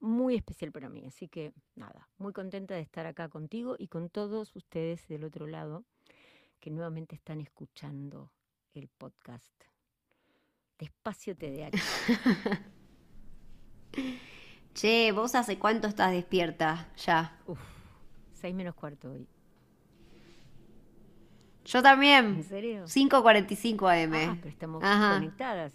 muy especial para mí. Así que nada, muy contenta de estar acá contigo y con todos ustedes del otro lado que nuevamente están escuchando el podcast. Despacio TDAH. che, ¿vos hace cuánto estás despierta ya? Uf, seis menos cuarto hoy. Yo también. ¿En serio? 5.45 AM. Ah, pero estamos conectadas.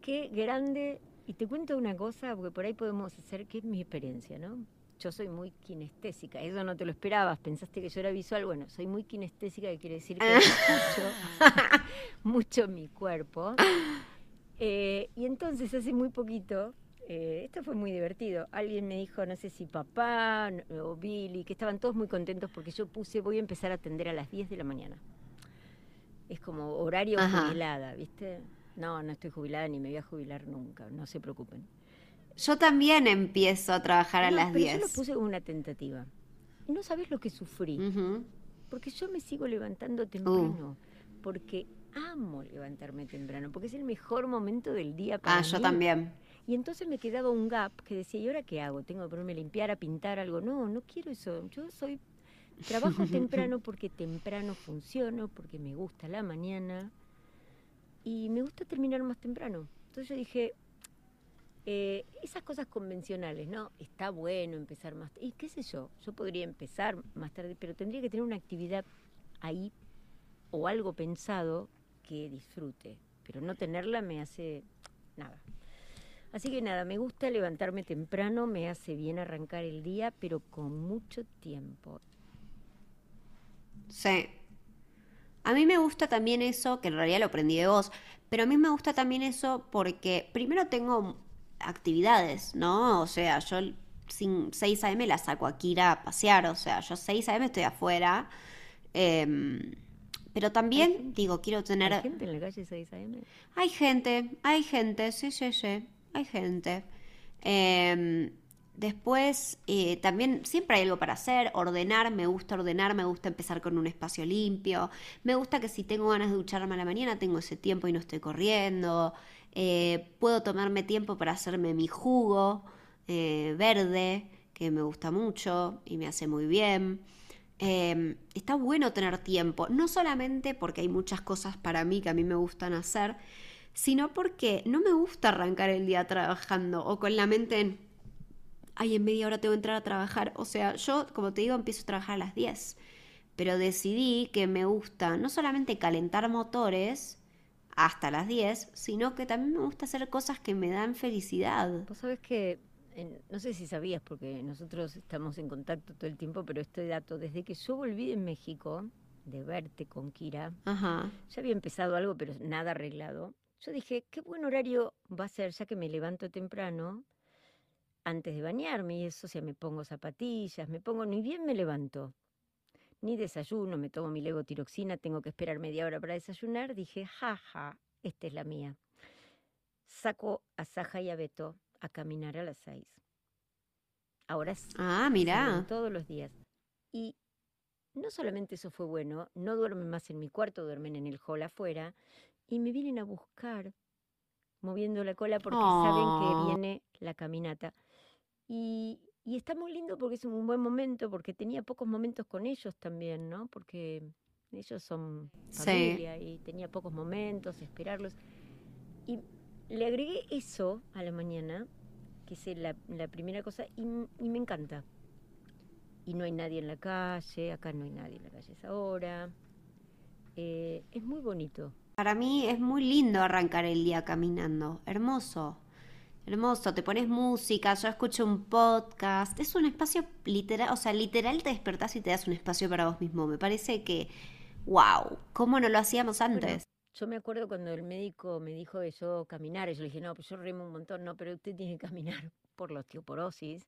Qué grande y te cuento una cosa, porque por ahí podemos hacer, que es mi experiencia, ¿no? Yo soy muy kinestésica, eso no te lo esperabas, pensaste que yo era visual, bueno, soy muy kinestésica, que quiere decir que mucho, mucho mi cuerpo. Eh, y entonces hace muy poquito, eh, esto fue muy divertido, alguien me dijo, no sé si papá o Billy, que estaban todos muy contentos porque yo puse, voy a empezar a atender a las 10 de la mañana. Es como horario jubilada, ¿viste? No, no estoy jubilada ni me voy a jubilar nunca, no se preocupen. Yo también empiezo a trabajar a las pero 10. Yo lo puse como una tentativa. Y no sabes lo que sufrí. Porque yo me sigo levantando temprano. Uh. Porque amo levantarme temprano. Porque es el mejor momento del día para Ah, yo también. Y entonces me quedaba un gap que decía, ¿y ahora qué hago? ¿Tengo que ponerme a limpiar, a pintar algo? No, no quiero eso. Yo soy. Trabajo temprano porque temprano funciono, porque me gusta la mañana y me gusta terminar más temprano. Entonces yo dije, eh, esas cosas convencionales, ¿no? Está bueno empezar más y qué sé yo, yo podría empezar más tarde, pero tendría que tener una actividad ahí o algo pensado que disfrute, pero no tenerla me hace nada. Así que nada, me gusta levantarme temprano, me hace bien arrancar el día, pero con mucho tiempo. Sí, a mí me gusta también eso, que en realidad lo aprendí de vos, pero a mí me gusta también eso porque primero tengo actividades, ¿no? O sea, yo sin 6 a.m. la saco a Kira a pasear, o sea, yo 6 a.m. estoy afuera. Em, pero también, digo, quiero tener... ¿Hay gente en la calle 6 a.m.? Hay gente, hay gente, sí, sí, sí, hay gente. Eh, Después, eh, también siempre hay algo para hacer, ordenar, me gusta ordenar, me gusta empezar con un espacio limpio, me gusta que si tengo ganas de ducharme a la mañana tengo ese tiempo y no estoy corriendo, eh, puedo tomarme tiempo para hacerme mi jugo eh, verde, que me gusta mucho y me hace muy bien. Em, está bueno tener tiempo, no solamente porque hay muchas cosas para mí que a mí me gustan hacer, sino porque no me gusta arrancar el día trabajando o con la mente en ay, en media hora tengo que entrar a trabajar. O sea, yo, como te digo, empiezo a trabajar a las 10. Pero decidí que me gusta no solamente calentar motores hasta las 10, sino que también me gusta hacer cosas que me dan felicidad. Vos sabés que, no sé si sabías, porque nosotros estamos en contacto todo el tiempo, pero este dato, desde que yo volví de México, de verte con Kira, ya había empezado algo, pero nada arreglado. Yo dije, qué buen horario va a ser, ya que me levanto temprano, antes de bañarme y eso, o sea, me pongo zapatillas, me pongo, ni bien me levanto, ni desayuno, me tomo mi levotiroxina, tengo que esperar media hora para desayunar, dije, jaja, esta es la mía. Saco a Saja y a Beto a caminar a las seis. Ahora sí. Ah, mira. Todos los días. Y no solamente eso fue bueno, no duermen más en mi cuarto, duermen en el hall afuera, y me vienen a buscar moviendo la cola porque saben que ah. viene la caminata. Y, está muy lindo porque es un buen momento, porque tenía pocos momentos con ellos también, ¿no? Porque ellos son familia y tenía pocos momentos, esperarlos. Y le agregué eso a la mañana, que es la, primera cosa, y, me encanta. Y no hay nadie en la calle, acá no hay nadie en la calle es ahora. Eh, es muy bonito. Para mí es muy lindo arrancar el día caminando, hermoso. Hermoso, te pones música, yo escucho un podcast. Es un espacio literal, o sea, literal te despertás y te das un espacio para vos mismo. Me parece que, wow, ¿cómo no lo hacíamos antes? yo me acuerdo cuando el médico me dijo que yo caminar, y yo le dije, no, pues yo remo un montón, no, pero usted tiene que caminar por la osteoporosis.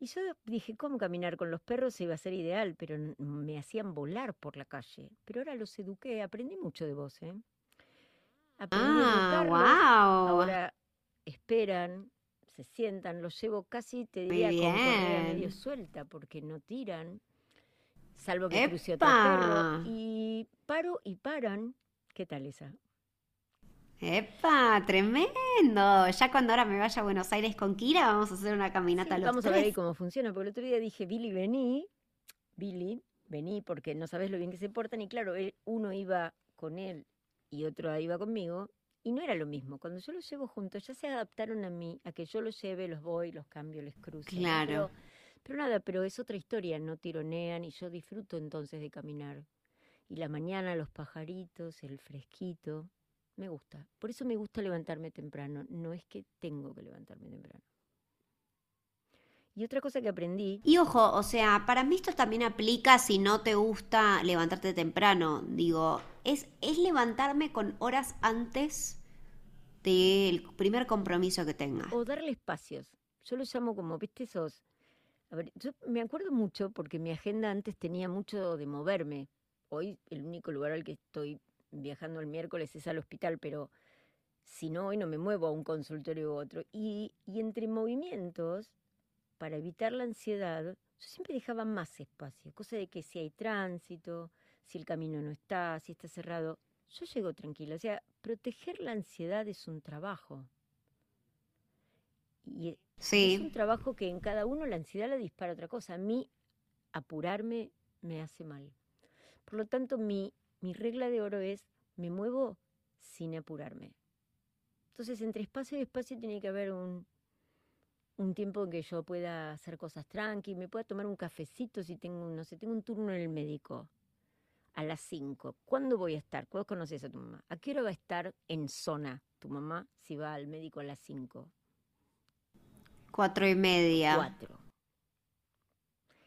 Y yo dije, ¿cómo caminar con los perros iba a ser ideal? Pero me hacían volar por la calle. Pero ahora los eduqué, aprendí mucho de vos, ¿eh? Aprendí ah, wow. Ahora esperan, se sientan, los llevo casi, te diría, con correa medio suelta, porque no tiran, salvo que cruce otro perro. Y paro y paran. ¿Qué tal esa? ¡Epa! ¡Tremendo! Ya cuando ahora me vaya a Buenos Aires con Kira, vamos a hacer una caminata a los Vamos a ver cómo funciona, porque el otro día dije, Billy, vení. Billy, vení, porque no sabes lo bien que se portan. Y claro, uno iba con él y otro iba conmigo. Y no era lo mismo. Cuando yo los llevo juntos, ya se adaptaron a mí, a que yo los lleve, los voy, los cambio, les cruzo. Claro. pero nada, pero es otra historia, no tironean y yo disfruto entonces de caminar. Y la mañana, los pajaritos, el fresquito. Me gusta. Por eso me gusta levantarme temprano. No es que tengo que levantarme temprano. Y otra cosa que aprendí. Y ojo, o sea, para mí esto también aplica si no te gusta levantarte temprano. Digo, es, es levantarme con horas antes del primer compromiso que tenga. O darle espacios. Yo lo llamo como, viste, esos. A ver, yo me acuerdo mucho porque mi agenda antes tenía mucho de moverme. Hoy el único lugar al que estoy viajando el miércoles es al hospital, pero si no, hoy no me muevo a un consultorio u otro. Y, y entre movimientos, para evitar la ansiedad, yo siempre dejaba más espacio, cosa de que si hay tránsito, si el camino no está, si está cerrado, yo llego tranquila. O sea, proteger la ansiedad es un trabajo. Y es un trabajo que en cada uno la ansiedad la dispara otra cosa. A mí apurarme me hace mal. Por lo tanto, mi mi regla de oro es, me muevo sin apurarme. Entonces, entre espacio y espacio tiene que haber un, un tiempo en que yo pueda hacer cosas tranqui, me pueda tomar un cafecito si tengo, no sé, tengo un turno en el médico a las 5. ¿Cuándo voy a estar? ¿Cuándo conoces a tu mamá? ¿A qué hora va a estar en zona tu mamá si va al médico a las 5? Cuatro y media. Cuatro.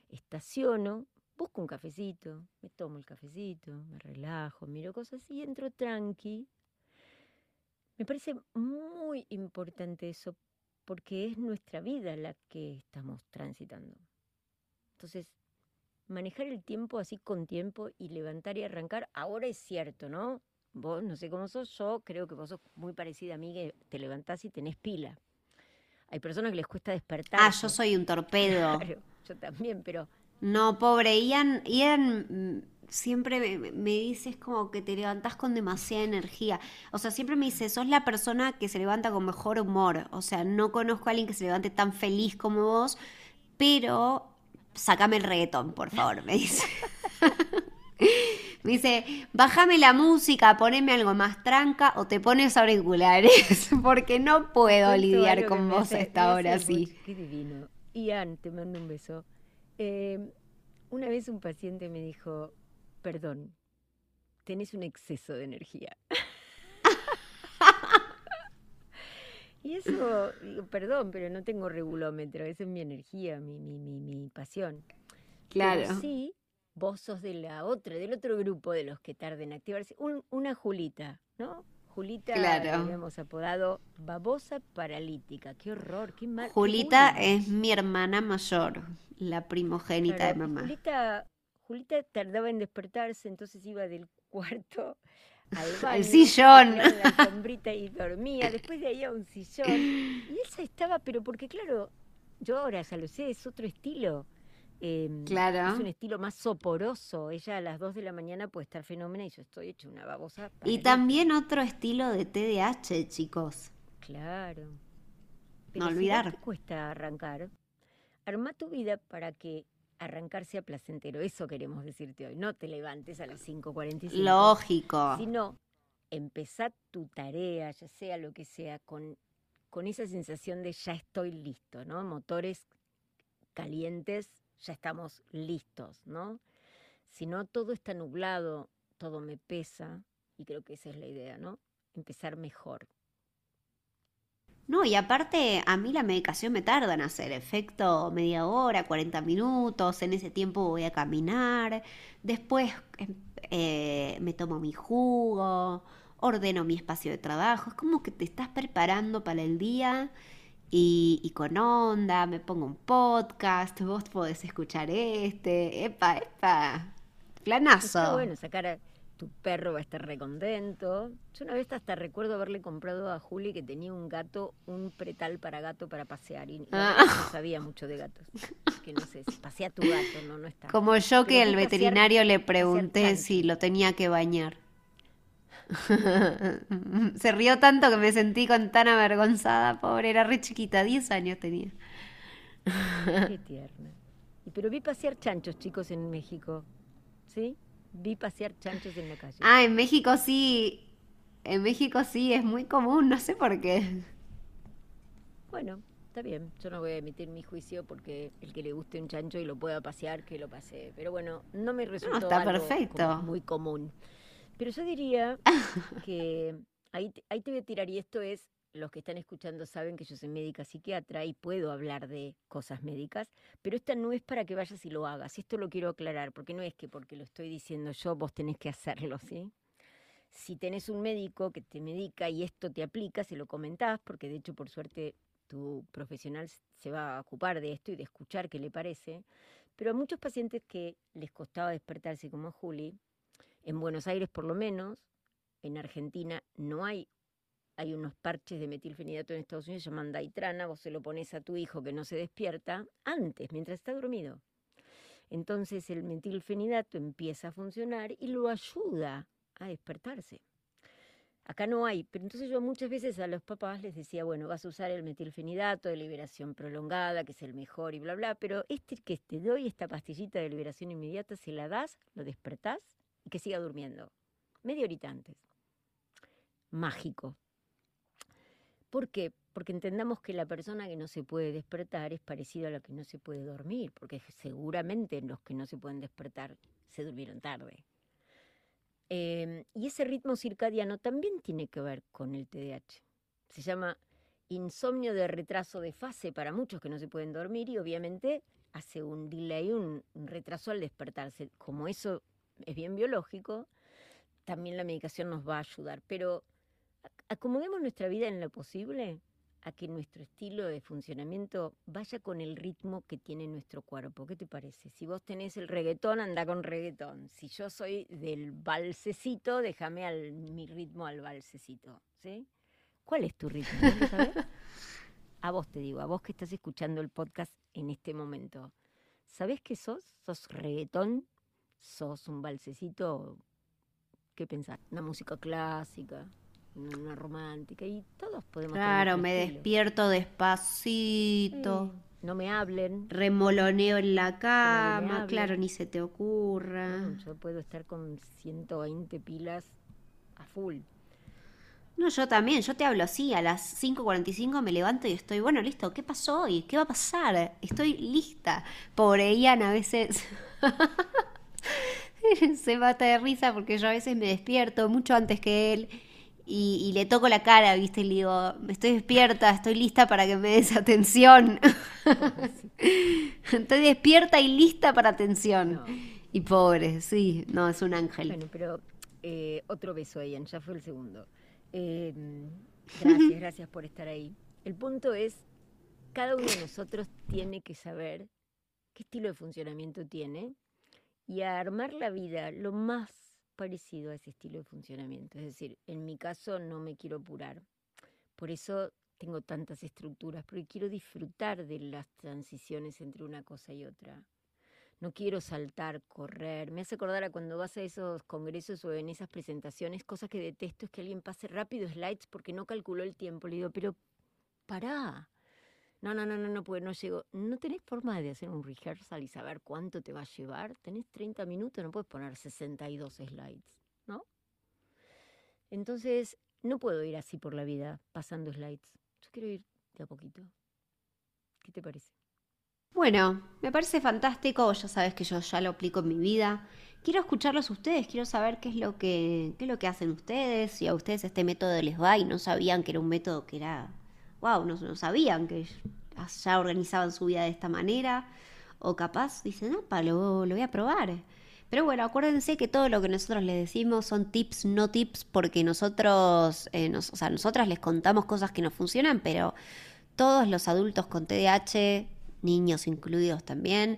Estaciono, busco un cafecito, me tomo el cafecito, me relajo, miro cosas y entro tranqui. Me parece muy importante eso porque es nuestra vida la que estamos transitando. Entonces, manejar el tiempo así con tiempo y levantar y arrancar, ahora es cierto, ¿no? Vos, no sé cómo sos, yo creo que vos sos muy parecida a mí, que te levantás y tenés pila. Hay personas que les cuesta despertar. Ah, yo soy un torpedo. Claro, yo también, pero no, pobre, Ian, Ian mm, siempre me, me dice, es como que te levantás con demasiada energía. O sea, siempre me dice, sos la persona que se levanta con mejor humor. O sea, no conozco a alguien que se levante tan feliz como vos, pero sácame el reggaetón, por favor, me dice. me dice, bájame la música, poneme algo más tranca o te pones auriculares, porque no puedo lidiar con vos a esta hora así. Qué divino. Ian, te mando un beso. Eh, una vez un paciente me dijo, perdón, tenés un exceso de energía. Y eso, digo, perdón, pero no tengo regulómetro, esa es mi energía, mi, mi, mi, mi pasión. Claro. sí, vos sos de la otra, del otro grupo de los que tarden en activarse. una Julita, ¿no? Julita claro. hemos apodado babosa paralítica. Qué horror, qué mal. Julita es mi hermana mayor, la primogénita de mamá. Julita, Julita tardaba en despertarse, entonces iba del cuarto al baño. Al sillón. la sombrita y dormía. Después de ahí a un sillón. Y esa estaba, pero porque claro, yo ahora ya lo sé, es otro estilo. Em, claro. Es un estilo más soporoso. Ella a las 2 de la mañana puede estar fenómena y yo estoy hecha una babosa. Y también otro estilo de TDAH, chicos. Claro. no olvidar. ¿Qué cuesta arrancar? Arma tu vida para que arrancar sea placentero. Eso queremos decirte hoy. No te levantes a las 5.45. Lógico. Sino empezar tu tarea, ya sea lo que sea, con, con esa sensación de ya estoy listo, ¿no? Motores calientes ya estamos listos, ¿no? Si no, todo está nublado, todo me pesa, y creo que esa es la idea, ¿no? Empezar mejor. No, y aparte, a mí la medicación me tarda en hacer efecto media hora, 40 minutos, en ese tiempo voy a caminar, después em, eh, me tomo mi jugo, ordeno mi espacio de trabajo, es como que te estás preparando para el día y, con onda, me pongo un podcast, vos podés escuchar este, epa, epa, planazo. Está bueno sacar tu perro va a estar recontento. Yo una vez hasta recuerdo haberle comprado a Juli que tenía un gato, un pretal para gato para pasear y Ah. no sabía mucho de gatos. Que no sé, si pasea tu gato, no, no está. Como yo que al pasear- veterinario le pregunté si lo tenía que bañar. Se rió tanto que me sentí con tan avergonzada, pobre, era re chiquita, 10 años tenía. Qué tierna. Y Pero vi pasear chanchos, chicos, en México. ¿Sí? Vi pasear chanchos en la calle. Ah, en México sí, en México sí, es muy común, no sé por qué. Bueno, está bien. Yo no voy a emitir mi juicio porque el que le guste un chancho y lo pueda pasear, que lo pasee. Pero bueno, no me resultó está algo perfecto. como muy común. Pero yo diría que ahí, ahí te voy a tirar, y esto es, los que están escuchando saben que yo soy médica psiquiatra y puedo hablar de cosas médicas, pero esta no es para que vayas y lo hagas. Esto lo quiero aclarar, porque no es que porque lo estoy diciendo yo, vos tenés que hacerlo, ¿sí? Si tenés un médico que te medica y esto te aplica, se lo comentás, porque de hecho, por suerte, tu profesional se va a ocupar de esto y de escuchar qué le parece. Pero a muchos pacientes que les costaba despertarse, como a Juli, en Buenos Aires por lo menos, en Argentina no hay, hay unos parches de metilfenidato en Estados Unidos, se llaman Daitrana, vos se lo pones a tu hijo que no se despierta antes, mientras está dormido. Entonces el metilfenidato empieza a funcionar y lo ayuda a despertarse. Acá no hay, pero entonces yo muchas veces a los papás les decía, bueno, vas a usar el metilfenidato de liberación prolongada, que es el mejor y bla, bla, pero este que te doy, esta pastillita de liberación inmediata, se la das, lo despertás y que siga durmiendo. Media horita antes. Mágico. ¿Por qué? Porque entendamos que la persona que no se puede despertar es parecida a la que no se puede dormir, porque seguramente los que no se pueden despertar se durmieron tarde. Eh, y ese ritmo circadiano también tiene que ver con el TDAH. Se llama insomnio de retraso de fase para muchos que no se pueden dormir y obviamente hace un delay, un, retraso al despertarse. Como eso es bien biológico, también la medicación nos va a ayudar. Pero acomodemos nuestra vida en lo posible a que nuestro estilo de funcionamiento vaya con el ritmo que tiene nuestro cuerpo. ¿Qué te parece? Si vos tenés el reggaetón, anda con reggaetón. Si yo soy del balsecito, déjame al, mi ritmo al balsecito. ¿sí? ¿Cuál es tu ritmo? A vos te digo, a vos que estás escuchando el podcast en este momento. ¿Sabés qué sos? ¿Sos reggaetón? ¿Sos un balsecito? ¿Qué pensás? ¿Una música clásica? ¿Una romántica? Y todos podemos Claro, me estilo. despierto despacito, Sí, No me hablen. remoloneo en la cama, claro, ni se te ocurra. No, yo puedo estar con 120 pilas a full. No, yo también, yo te hablo así, a las 5.45 me levanto y estoy, bueno, listo, ¿qué pasó hoy? ¿Qué va a pasar? Estoy lista. Pobre Ian a veces se mata de risa porque yo a veces me despierto mucho antes que él y, y le toco la cara, ¿viste? Y le digo, estoy despierta, estoy lista para que me des atención. estoy despierta y lista para atención. No. Y pobre, sí, no, es un ángel. Bueno, pero eh, otro beso a Ian, ya fue el segundo. Eh, gracias, gracias por estar ahí. El punto es, cada uno de nosotros tiene que saber qué estilo de funcionamiento tiene y a armar la vida lo más parecido a ese estilo de funcionamiento. Es decir, en mi caso no me quiero apurar. Por eso tengo tantas estructuras, porque quiero disfrutar de las transiciones entre una cosa y otra. No quiero saltar, correr. Me hace acordar a cuando vas a esos congresos o en esas presentaciones, cosas que detesto es que alguien pase rápido slides porque no calculó el tiempo. Le digo, pero pará. No, no, no, no, no, porque no llego. ¿No tenés forma de hacer un rehearsal y saber cuánto te va a llevar? Tenés 30 minutos, no puedes poner 62 slides, ¿no? Entonces, no puedo ir así por la vida, pasando slides. Yo quiero ir de a poquito. ¿Qué te parece? Bueno, me parece fantástico, ya sabes que yo ya lo aplico en mi vida. Quiero escucharlos a ustedes, quiero saber qué es lo que, qué es lo que hacen ustedes, si a ustedes este método les va y no sabían que era un método que era, wow, no, no sabían que ya organizaban su vida de esta manera, o capaz dicen, ah, lo, lo voy a probar. Pero bueno, acuérdense que todo lo que nosotros les decimos son tips, no tips, porque nosotros, eh, nos- o sea, nosotras les contamos cosas que no funcionan, pero todos los adultos con TDAH, niños incluidos también,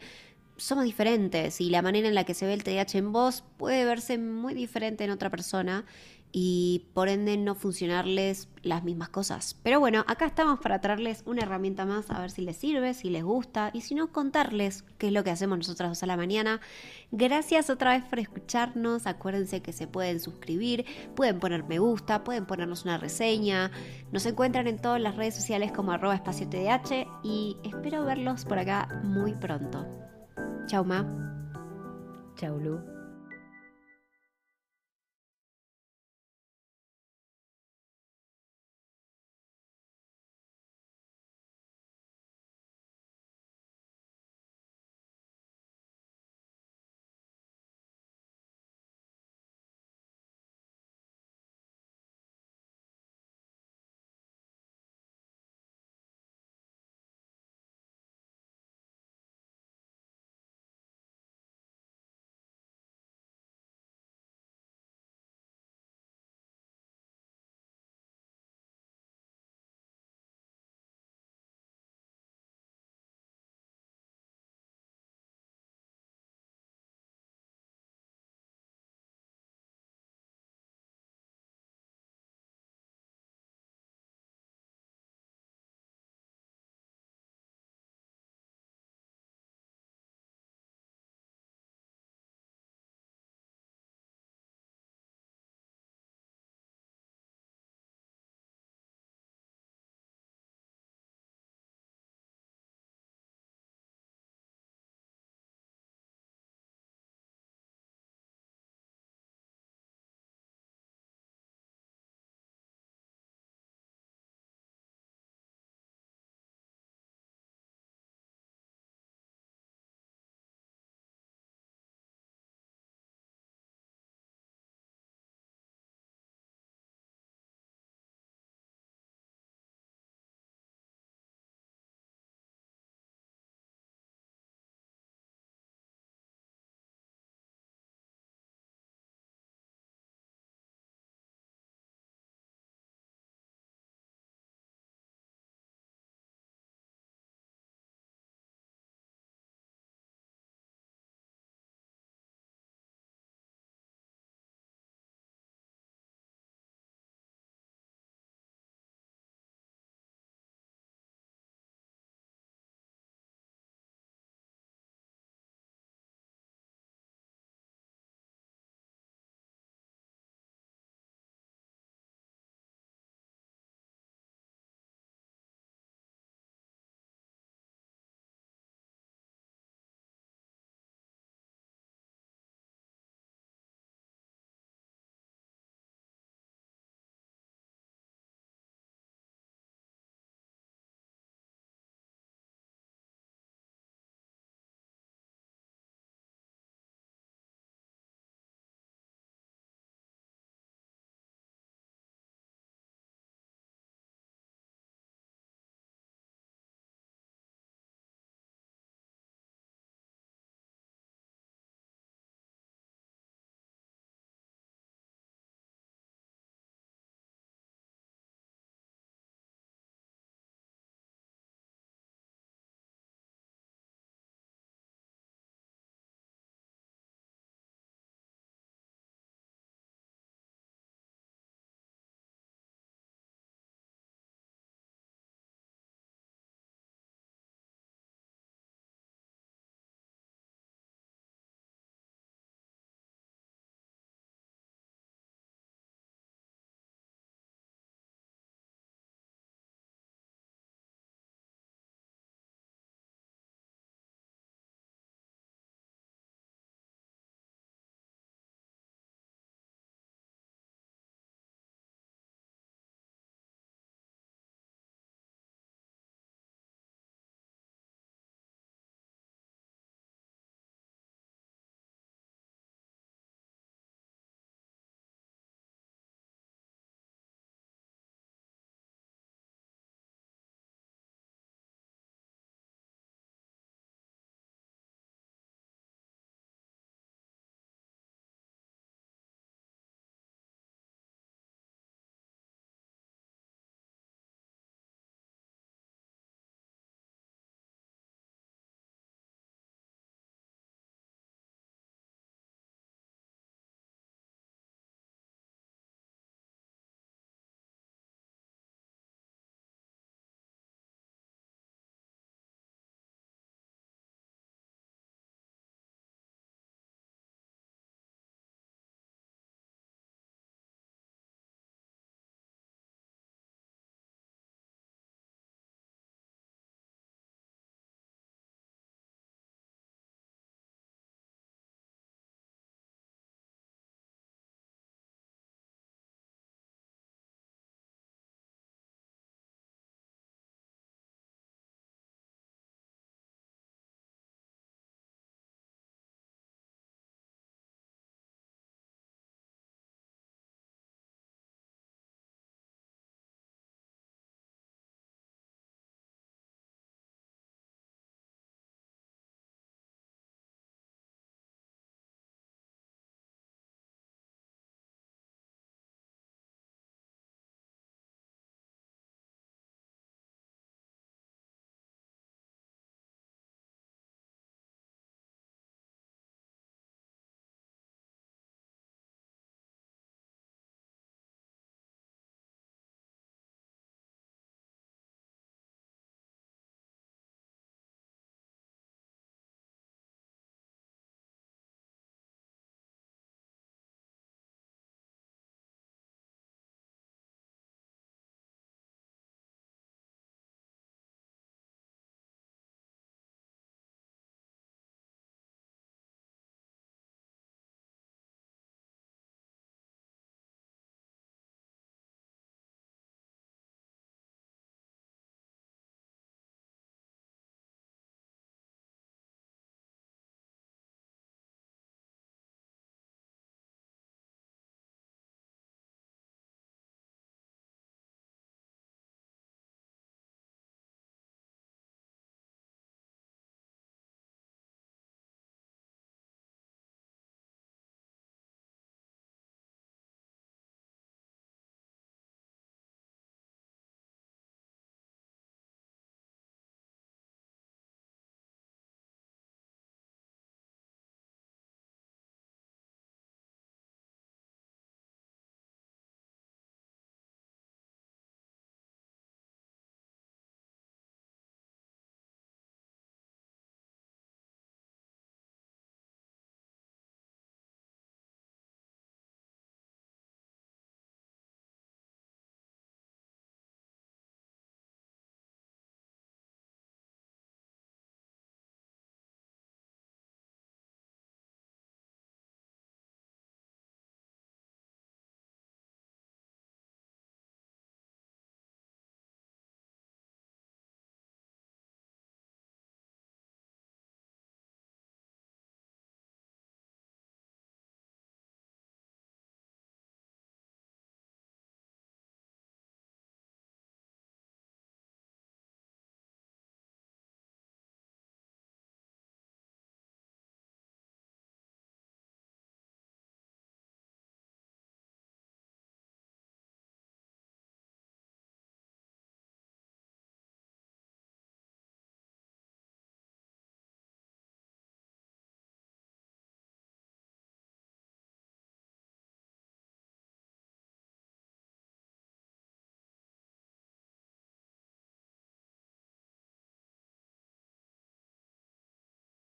somos diferentes y la manera en la que se ve el TDAH en vos puede verse muy diferente en otra persona y por ende no funcionarles las mismas cosas. Pero bueno, acá estamos para traerles una herramienta más a ver si les sirve, si les gusta y si no, contarles qué es lo que hacemos nosotras dos a la mañana. Gracias otra vez por escucharnos. Acuérdense que se pueden suscribir, pueden poner me gusta, pueden ponernos una reseña. Nos encuentran en todas las redes sociales como arroba espacio TDH y espero verlos por acá muy pronto. Chau, Ma. Chau, Lu.